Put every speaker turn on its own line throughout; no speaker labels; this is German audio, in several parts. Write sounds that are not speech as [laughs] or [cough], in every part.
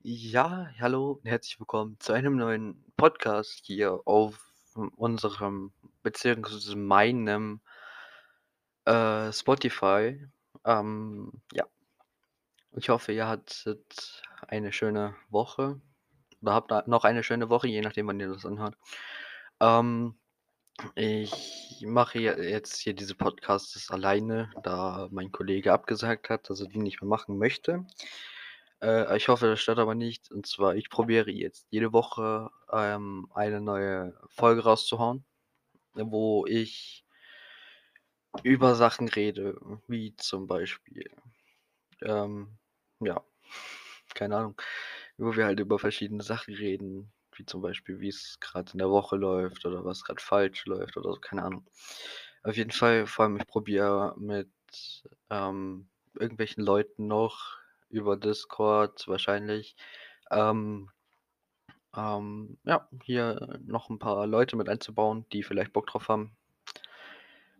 Ja, hallo und herzlich willkommen zu einem neuen Podcast hier auf unserem beziehungsweise meinem, äh, Spotify. Ähm, ja, ich hoffe, ihr hattet eine schöne Woche oder habt noch eine schöne Woche, je nachdem, wann ihr das anhört. Ähm, ich mache je jetzt hier diese Podcasts alleine, da mein Kollege abgesagt hat, dass er die nicht mehr machen möchte. Äh, ich hoffe, das stört aber nicht. Und zwar, ich probiere jetzt jede Woche, ähm, eine neue Folge rauszuhauen, wo ich über Sachen rede, wie zum Beispiel, ähm, ja, [laughs] keine Ahnung, wo wir halt über verschiedene Sachen reden, wie zum Beispiel, wie es gerade in der Woche läuft oder was gerade falsch läuft oder so, keine Ahnung. Auf jeden Fall, vor allem ich probiere mit, ähm, irgendwelchen Leuten noch über Discord wahrscheinlich, ähm ähm, ja, hier noch ein paar Leute mit einzubauen, die vielleicht Bock drauf haben.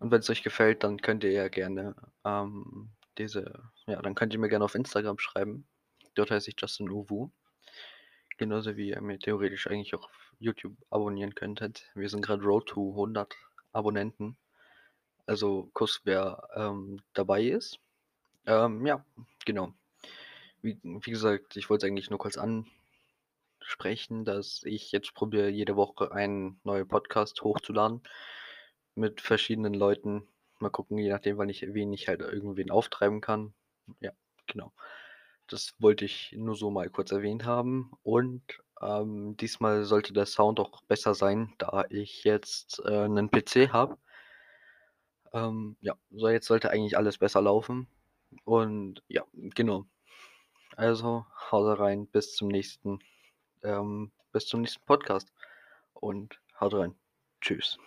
Und wenn es euch gefällt, dann könnt ihr ja gerne, ähm, diese ja, dann könnt ihr mir gerne auf Instagram schreiben. Dort heiße ich Justin Uwu. Genauso wie ihr mir theoretisch eigentlich auch auf YouTube abonnieren könntet. Wir sind gerade Road to 100 Abonnenten. Also Kuss, wer, ähm, dabei ist. Ähm, ja, genau. Wie wie gesagt, ich wollte es eigentlich nur kurz ansprechen, dass ich jetzt probiere, jede Woche einen neuen Podcast hochzuladen mit verschiedenen Leuten. Mal gucken, je nachdem, wann ich wen ich halt irgendwen auftreiben kann. Ja, genau. Das wollte ich nur so mal kurz erwähnt haben und, ähm, diesmal sollte der Sound auch besser sein, da ich jetzt, äh, 'nen PC habe. Ähm, ja, so jetzt sollte eigentlich alles besser laufen und ja, genau. Also, haut rein, bis zum nächsten ähm, bis zum nächsten Podcast und haut rein. Tschüss.